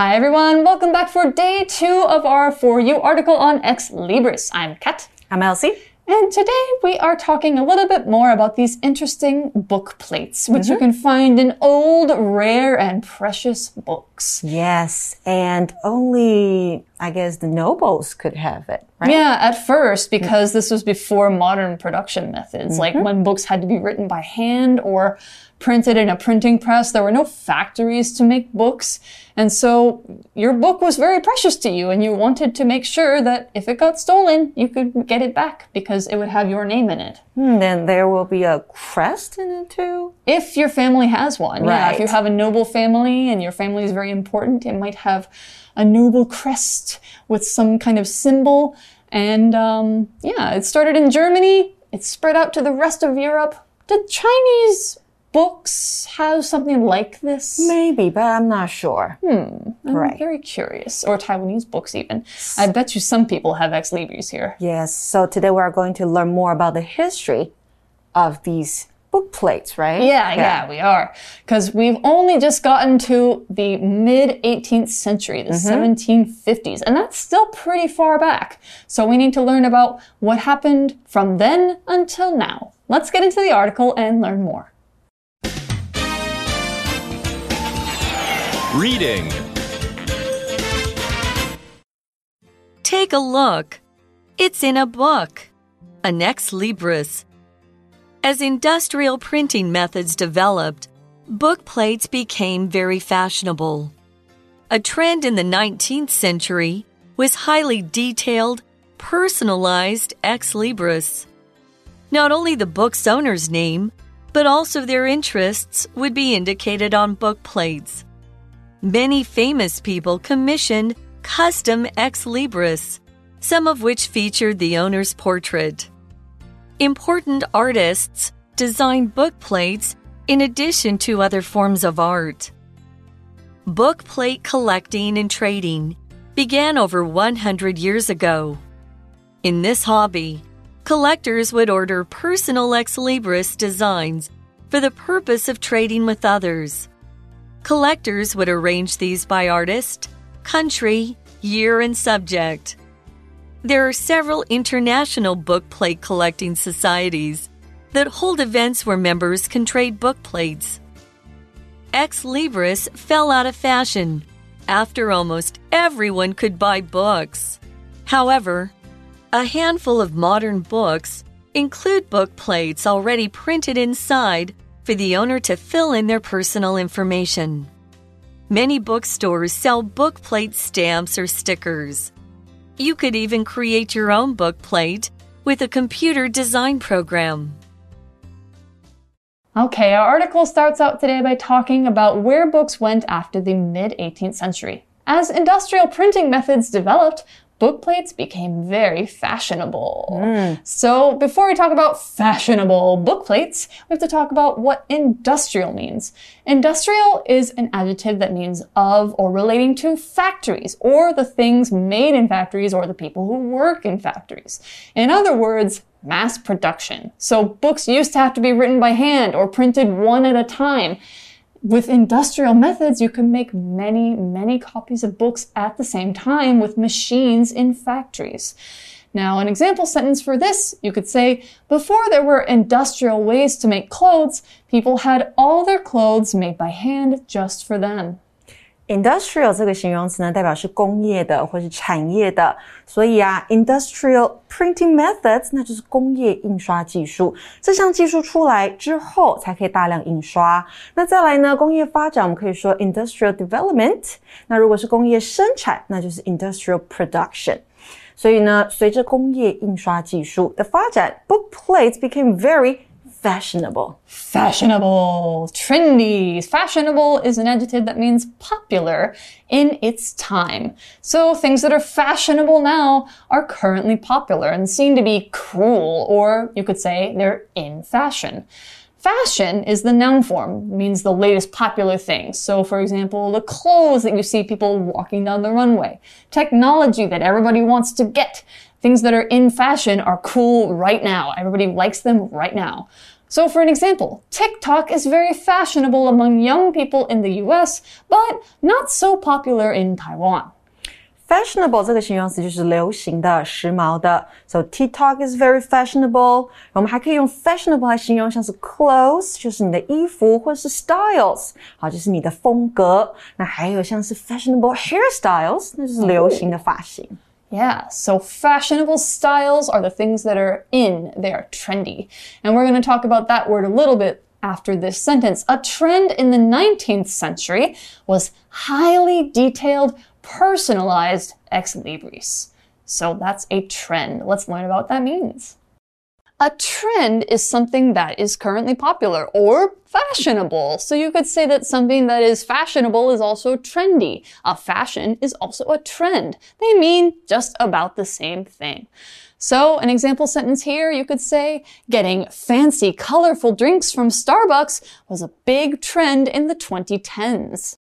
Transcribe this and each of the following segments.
Hi everyone, welcome back for day two of our For You article on Ex Libris. I'm Kat. I'm Elsie. And today we are talking a little bit more about these interesting book plates, which you mm-hmm. can find in old, rare, and precious books. Yes, and only, I guess, the nobles could have it, right? Yeah, at first, mm. because this was before modern production methods, like mm-hmm. when books had to be written by hand or printed in a printing press. There were no factories to make books. And so your book was very precious to you and you wanted to make sure that if it got stolen, you could get it back because it would have your name in it. Hmm, then there will be a crest in it too. If your family has one. Yeah, if you have a noble family and your family is very important, it might have a noble crest with some kind of symbol. And um, yeah, it started in Germany. It spread out to the rest of Europe. The Chinese books have something like this? Maybe, but I'm not sure. Hmm. I'm Right. very curious. Or Taiwanese books, even. I bet you some people have ex libris here. Yes, so today we are going to learn more about the history of these book plates, right? Yeah, yeah, we are. Because we've only just gotten to the mid 18th century, the 1750s, and that's still pretty far back. So we need to learn about what happened from then until now. Let's get into the article and learn more. Reading. Take a look. It's in a book. An ex libris. As industrial printing methods developed, book plates became very fashionable. A trend in the 19th century was highly detailed, personalized ex libris. Not only the book's owner's name, but also their interests would be indicated on book plates. Many famous people commissioned custom ex libris, some of which featured the owner's portrait. Important artists designed book plates in addition to other forms of art. Book plate collecting and trading began over 100 years ago. In this hobby, collectors would order personal ex libris designs for the purpose of trading with others. Collectors would arrange these by artist, country, year, and subject. There are several international book plate collecting societies that hold events where members can trade book plates. Ex Libris fell out of fashion after almost everyone could buy books. However, a handful of modern books include book plates already printed inside for the owner to fill in their personal information. Many bookstores sell book plate stamps or stickers. You could even create your own book plate with a computer design program. Okay, our article starts out today by talking about where books went after the mid 18th century. As industrial printing methods developed, book plates became very fashionable. Mm. So, before we talk about fashionable book plates, we have to talk about what industrial means. Industrial is an adjective that means of or relating to factories, or the things made in factories, or the people who work in factories. In other words, mass production. So books used to have to be written by hand or printed one at a time. With industrial methods, you can make many, many copies of books at the same time with machines in factories. Now, an example sentence for this, you could say, before there were industrial ways to make clothes, people had all their clothes made by hand just for them. Industrial 这个形容词呢，代表是工业的或是产业的，所以啊，industrial printing methods 那就是工业印刷技术。这项技术出来之后，才可以大量印刷。那再来呢，工业发展我们可以说 industrial development。那如果是工业生产，那就是 industrial production。所以呢，随着工业印刷技术的发展，book plates became very fashionable. Fashionable, trendy. Fashionable is an adjective that means popular in its time. So things that are fashionable now are currently popular and seem to be cool, or you could say they're in fashion. Fashion is the noun form, means the latest popular thing. So, for example, the clothes that you see people walking down the runway, technology that everybody wants to get, things that are in fashion are cool right now. Everybody likes them right now. So, for an example, TikTok is very fashionable among young people in the US, but not so popular in Taiwan. Fashionable 这个形容词就是流行的、时髦的。So TikTok is very fashionable。我们还可以用 fashionable 来形容像是 clothes，就是你的衣服，或者是 styles，好，就是你的风格。那还有像是 fashionable hairstyles，那就是流行的发型。 Yeah, so fashionable styles are the things that are in, they are trendy. And we're going to talk about that word a little bit after this sentence. A trend in the 19th century was highly detailed, personalized ex libris. So that's a trend. Let's learn about what that means. A trend is something that is currently popular or fashionable. So you could say that something that is fashionable is also trendy. A fashion is also a trend. They mean just about the same thing. So an example sentence here, you could say, getting fancy, colorful drinks from Starbucks was a big trend in the 2010s.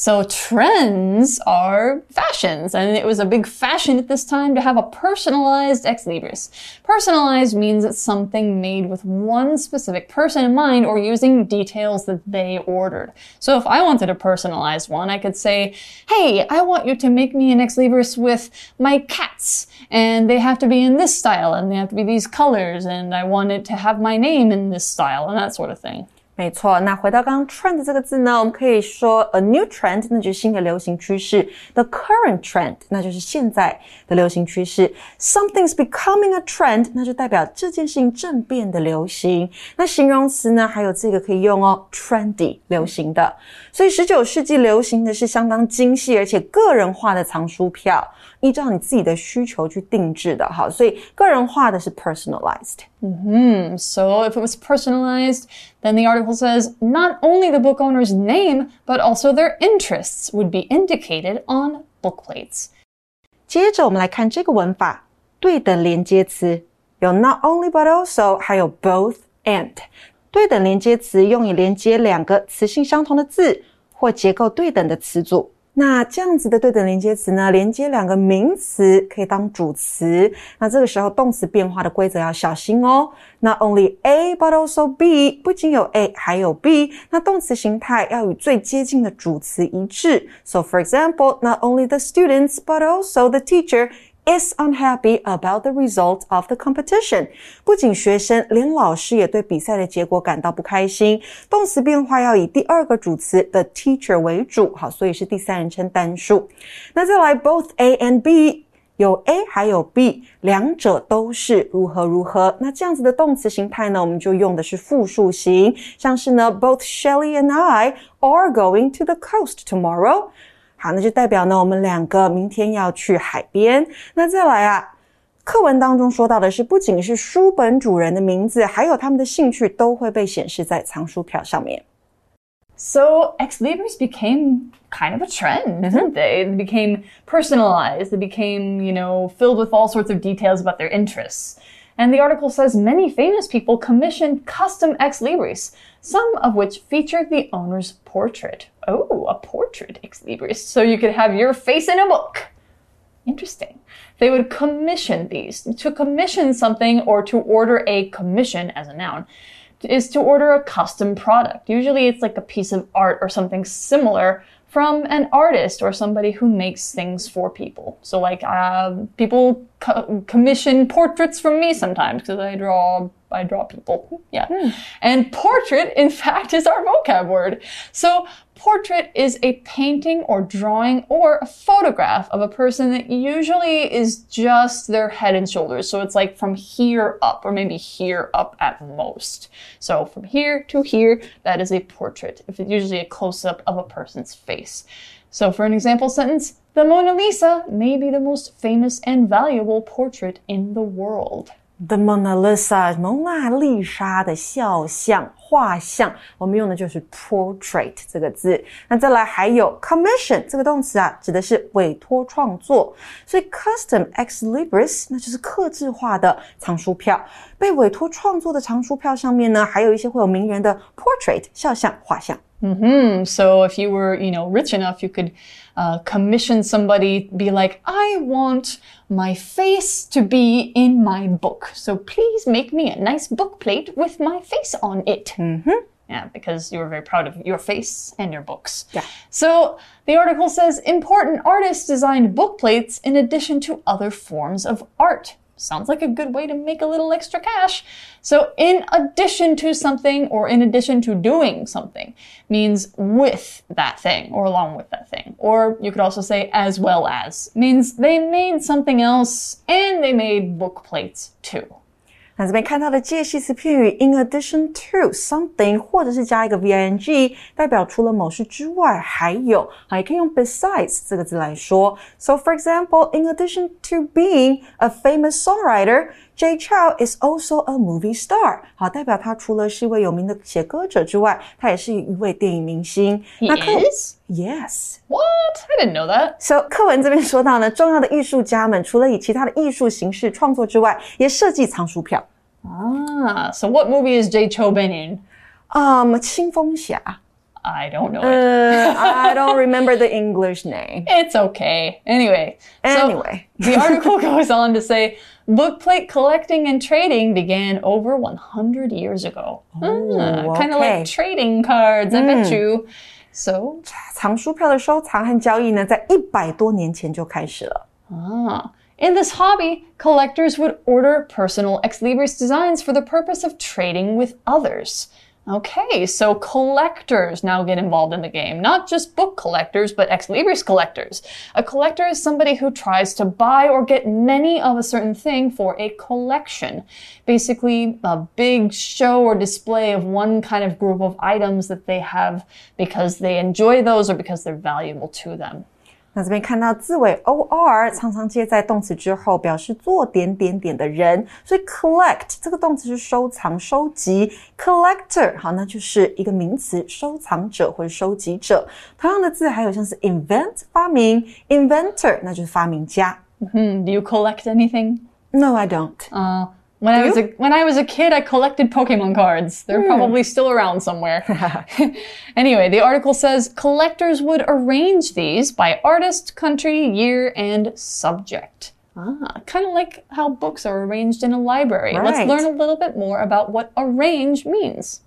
So trends are fashions, and it was a big fashion at this time to have a personalized ex libris. Personalized means it's something made with one specific person in mind or using details that they ordered. So if I wanted a personalized one, I could say, hey, I want you to make me an ex libris with my cats, and they have to be in this style, and they have to be these colors, and I want it to have my name in this style, and that sort of thing. 没错，那回到刚刚 trend 这个字呢，我们可以说 a new trend，那就是新的流行趋势；the current trend，那就是现在的流行趋势；something's becoming a trend，那就代表这件事情正变得流行。那形容词呢，还有这个可以用哦，trendy，流行的。所以十九世纪流行的是相当精细而且个人化的藏书票。依照你自己的需求去定制的，哈，所以个人化的是 personalized。Hmm. So if it was personalized, then the article says not only the book owner's name, but also their interests would be indicated on book plates. 接着我们来看这个文法，对等连接词有 not only but also，还有 both and。对等连接词用以连接两个词性相同的字或结构对等的词组。 那这样子的对等连接词呢，连接两个名词可以当主词。那这个时候动词变化的规则要小心哦。Not only A but also B，不仅有 A 还有 B。那动词形态要与最接近的主词一致。So for example, not only the students but also the teacher is unhappy about the result of the competition。不仅学生，连老师也对比赛的结果感到不开心。动词变化要以第二个主词 the teacher 为主，好，所以是第三人称单数。那再来，both A and B。有 A 还有 B，两者都是如何如何。那这样子的动词形态呢，我们就用的是复数型，像是呢，Both Shelly and I are going to the coast tomorrow。 好，那就代表呢，我们两个明天要去海边。那再来啊，课文当中说到的是，不仅是书本主人的名字，还有他们的兴趣都会被显示在藏书票上面。So ex libris became kind of a trend, didn't they? They became personalized. They became, you know, filled with all sorts of details about their interests. And the article says many famous people commissioned custom ex libris, some of which featured the owner's portrait. Oh, a portrait ex libris. So you could have your face in a book. Interesting. They would commission these. To commission something or to order a commission as a noun is to order a custom product. Usually it's like a piece of art or something similar from an artist or somebody who makes things for people. So like uh, people co commission portraits from me sometimes because I draw I draw people. Yeah. Mm. And portrait, in fact, is our vocab word. So portrait is a painting or drawing or a photograph of a person that usually is just their head and shoulders. So it's like from here up or maybe here up at most. So from here to here, that is a portrait. If it's usually a close up of a person's face So for an example sentence, the Mona Lisa may be the most famous and valuable portrait in the world. The Mona Lisa，蒙娜丽莎的肖像、画像，我们用的就是 portrait 这个字。那再来还有 commission 这个动词啊，指的是委托创作。所以 custom ex libris 那就是刻制化的藏书票。被委托创作的藏书票上面呢，还有一些会有名人的 portrait 肖像、画像。 Hmm. So if you were, you know, rich enough, you could uh, commission somebody, be like, I want my face to be in my book. So please make me a nice book plate with my face on it. Mm-hmm. Yeah, because you were very proud of your face and your books. Yeah. So the article says important artists designed book plates in addition to other forms of art. Sounds like a good way to make a little extra cash. So, in addition to something or in addition to doing something means with that thing or along with that thing. Or you could also say as well as means they made something else and they made book plates too. 那这边看到的介系词片语 in addition to something，或者是加一个 v-i-n-g，代表除了某事之外还有，啊，也可以用 besides 这个字来说。So for example, in addition to being a famous songwriter, Jay Chou is also a movie star。好，代表他除了是一位有名的写歌者之外，他也是一位电影明星。 He 那课 is? Yes。 What? I didn't know that. So 课文这边说到呢，重要的艺术家们除了以其他的艺术形式创作之外，也设计藏书票。 Ah, so what movie is Jay Cho been in? 嗯，清风侠。 I don't know it. 呃 I don't remember the English name. It's okay. Anyway. so Anyway. the article goes on to say book plate collecting and trading began over 100 years ago. Oh, Kind of okay. like trading cards, I bet you. So, 藏书票的收藏和交易呢，在一百多年前就开始了。 ah, in this hobby, collectors would order personal ex libris designs for the purpose of trading with others. Okay, so collectors now get involved in the game. Not just book collectors, but ex libris collectors. A collector is somebody who tries to buy or get many of a certain thing for a collection. Basically, a big show or display of one kind of group of items that they have because they enjoy those or because they're valuable to them. 那这边看到字尾 or 常常接在动词之后，表示做点点点的人，所以 collect 这个动词是收藏、收集。collector 好，那就是一个名词，收藏者或者收集者。同样的字还有像是 invent 发明，inventor 那就是发明家。Hmm, do you collect anything? No, I don't. Uh, when I was a when I was a kid, I collected Pokemon cards. They're probably still around somewhere. anyway, the article says collectors would arrange these by artist, country, year, and subject. Ah, kind of like how books are arranged in a library. Let's learn a little bit more about what arrange means.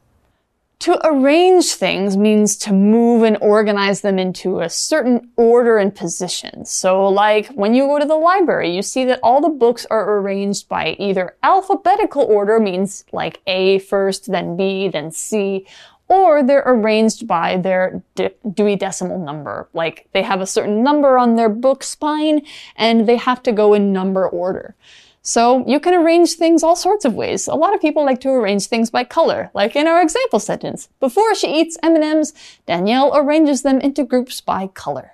To arrange things means to move and organize them into a certain order and position. So, like when you go to the library, you see that all the books are arranged by either alphabetical order, means like A first, then B, then C, or they're arranged by their de- Dewey Decimal number. Like they have a certain number on their book spine and they have to go in number order. So you can arrange things all sorts of ways. A lot of people like to arrange things by color, like in our example sentence. Before she eats M&Ms, Danielle arranges them into groups by color.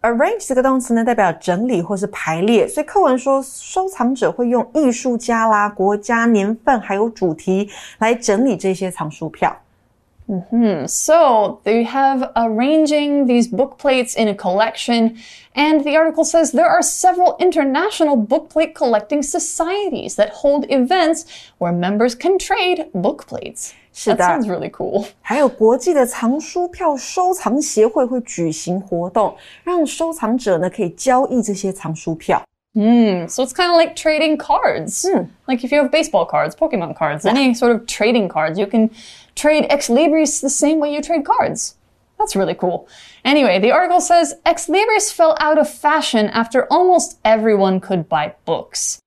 Arrange 这个动词呢，代表整理或是排列，所以课文说，收藏者会用艺术家啦、国家、年份还有主题来整理这些藏书票。 So they have arranging these book plates in a collection, and the article says there are several international book plate collecting societies that hold events where members can trade book plates. 是 That 的。 sounds really cool. 还有国际的藏书票收藏协会会举行活动，让收藏者呢可以交易这些藏书票。 Hmm. So it's kind of like trading cards. Like if you have baseball cards, Pokemon cards, any sort of trading cards, you can trade ex libris the same way you trade cards. That's really cool. Anyway, the article says ex libris fell out of fashion after almost everyone could buy books.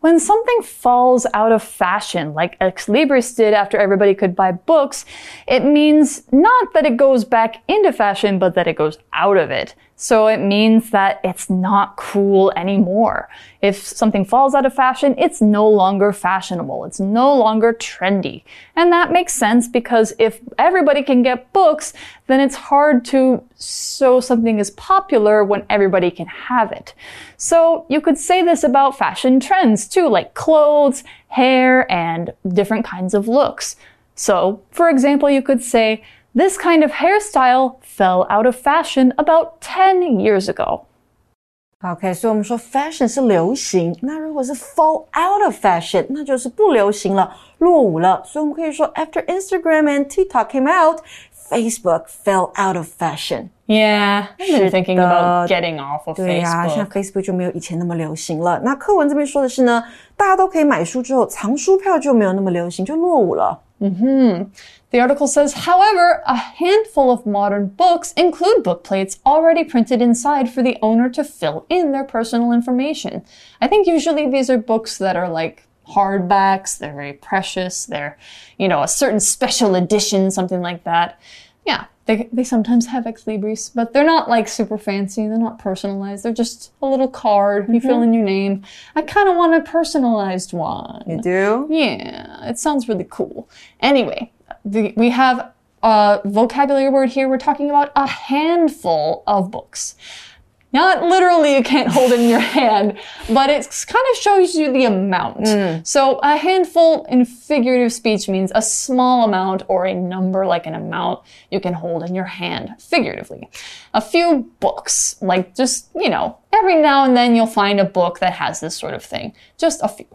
When something falls out of fashion, like Ex Libris did after everybody could buy books, it means not that it goes back into fashion, but that it goes out of it. So it means that it's not cool anymore. If something falls out of fashion, it's no longer fashionable. It's no longer trendy. And that makes sense because if everybody can get books, then it's hard to show something is popular when everybody can have it. So you could say this about fashion trends too, like clothes, hair, and different kinds of looks. So, for example, you could say, this kind of hairstyle fell out of fashion about 10 years ago. OK，所以我们说 fashion 是流行，那如果是 fall out of fashion，那就是不流行了，落伍了。所以我们可以说，after Instagram and TikTok came out, Facebook fell out of fashion。Yeah, thinking 是的。about getting off of 对呀、现在. Facebook 就没有以前那么流行了。那课文这边说的是呢，大家都可以买书之后，藏书票就没有那么流行，就落伍了。Mm-hmm. The article says, however, a handful of modern books include book plates already printed inside for the owner to fill in their personal information. I think usually these are books that are like hardbacks, they're very precious, they're, you know, a certain special edition, something like that. Yeah, they, they sometimes have ex libris, but they're not like super fancy, they're not personalized, they're just a little card, you fill in mm-hmm. your name. I kind of want a personalized one. You do? Yeah, it sounds really cool. Anyway, the, we have a vocabulary word here. We're talking about a handful of books. Not literally, you can't hold it in your hand, but it kind of shows you the amount. Mm. So, a handful in figurative speech means a small amount or a number like an amount you can hold in your hand, figuratively. A few books, like just, you know, every now and then you'll find a book that has this sort of thing. Just a few.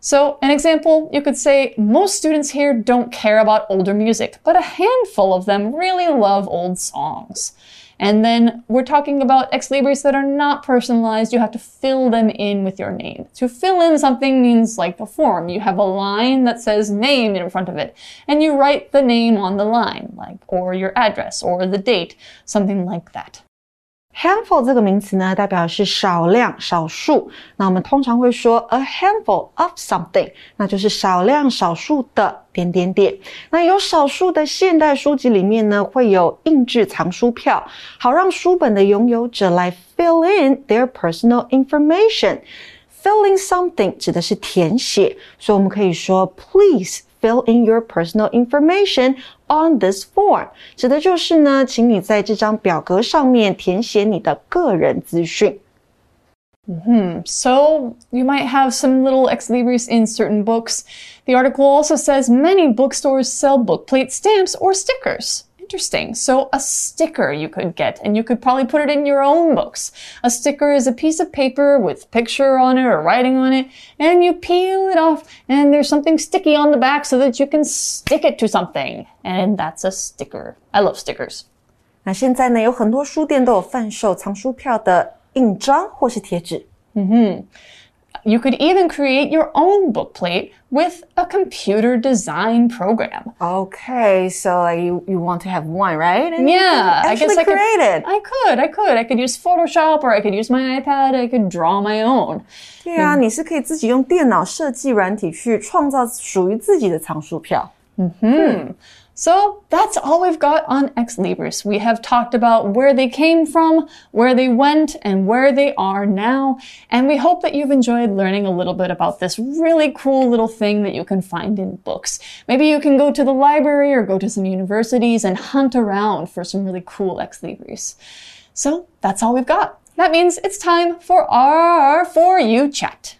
So, an example, you could say most students here don't care about older music, but a handful of them really love old songs. And then we're talking about ex libris that are not personalized. You have to fill them in with your name. To fill in something means like a form. You have a line that says name in front of it, and you write the name on the line, like, or your address, or the date, something like that. Handful 这个名词呢，代表是少量、少数。那我们通常会说 a handful of something，那就是少量、少数的点点点。那有少数的现代书籍里面呢，会有印制藏书票，好让书本的拥有者来 fill in their personal information。Filling something 指的是填写，所以我们可以说 please fill in your personal information on this form，指的就是呢，请你在这张表格上面填写你的个人资讯。 So you might have some little ex libris in certain books. The article also says many bookstores sell bookplate stamps or stickers. Interesting. So a sticker you could get, and you could probably put it in your own books. A sticker is a piece of paper with picture on it or writing on it, and you peel it off, and there's something sticky on the back so that you can stick it to something. And that's a sticker. I love stickers. 那现在呢，有很多书店都有贩售藏书票的印章或是贴纸。 You could even create your own bookplate with a computer design program. Okay, so like you, you want to have one, right? And you Yeah, can I guess actually I could. create it. I could, I could. I could use Photoshop or I could use my iPad. I could draw my own. 对啊，你是可以自己用电脑设计软体去创造属于自己的藏书票。 So that's all we've got on Ex Libris. We have talked about where they came from, where they went, and where they are now. And we hope that you've enjoyed learning a little bit about this really cool little thing that you can find in books. Maybe you can go to the library or go to some universities and hunt around for some really cool Ex Libris. So that's all we've got. That means it's time for our For You chat.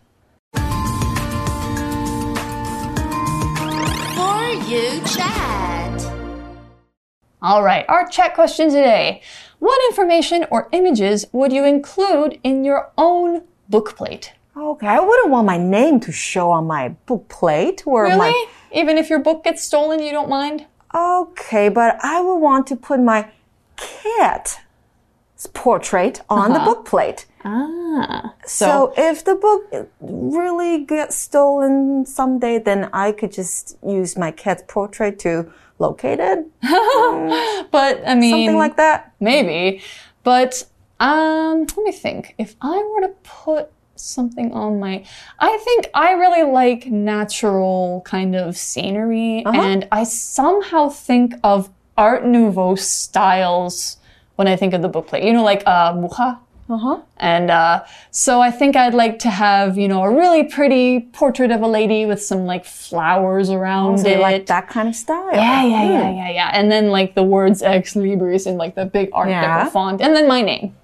For you chat. All right, our chat question today. What information or images would you include in your own bookplate? Okay, I wouldn't want my name to show on my book plate or Really? my. Even if your book gets stolen, you don't mind? Okay, but I would want to put my cat's portrait on the book plate. Ah. So, if the book really gets stolen someday, then I could just use my cat's portrait to locate it. but I mean, Something like that. maybe. But um, let me think. If I were to put something on my, I think I really like natural kind of scenery, and I somehow think of Art Nouveau styles when I think of the bookplate. You know, like uh, Mucha. Uh-huh. And uh, so I think I'd like to have, you know, a really pretty portrait of a lady with some like flowers around So it. like that kind of style. Yeah, yeah, yeah, yeah, yeah. And then like the words ex libris in like the big art Yeah. deco font, and then my name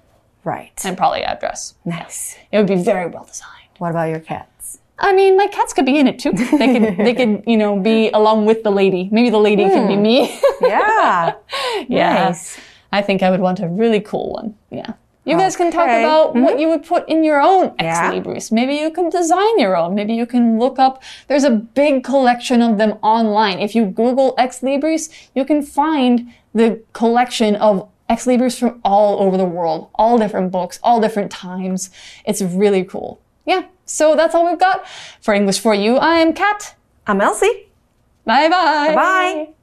Right. and probably address. Nice. It would be very well designed. What about your cats? I mean, my cats could be in it too. They could, they could, you know, be along with the lady. Maybe the lady could be me. Yeah. yeah. Nice. I think I would want a really cool one. Yeah. You guys can talk about what mm-hmm. you would put in your own ex Yeah. libris. Maybe you can design your own. Maybe you can look up. There's a big collection of them online. If you Google ex libris, you can find the collection of ex libris from all over the world, all different books, all different times. It's really cool. Yeah, so that's all we've got for English for You. I'm Kat. I'm Elsie. Bye Bye bye. Bye.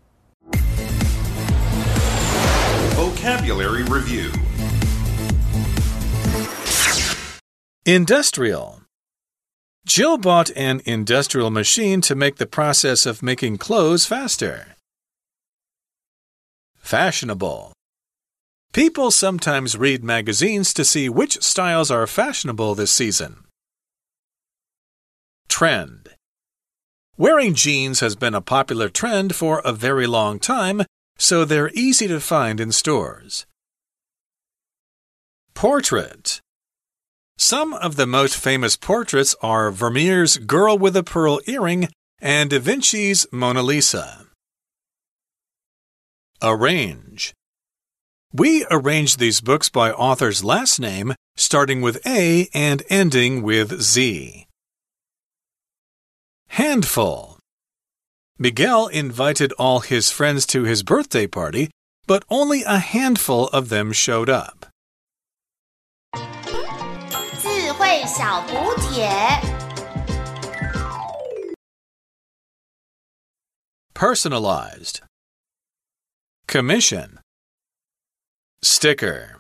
Vocabulary Review Industrial. Jill bought an industrial machine to make the process of making clothes faster. Fashionable. People sometimes read magazines to see which styles are fashionable this season. Trend. Wearing jeans has been a popular trend for a very long time, so they're easy to find in stores. Portrait. Some of the most famous portraits are Vermeer's Girl with a Pearl Earring and Da Vinci's Mona Lisa. Arrange. We arrange these books by author's last name, starting with A and ending with Z. Handful. Miguel invited all his friends to his birthday party, but only a handful of them showed up. 智慧小补帖。 Personalized. Commission. Sticker.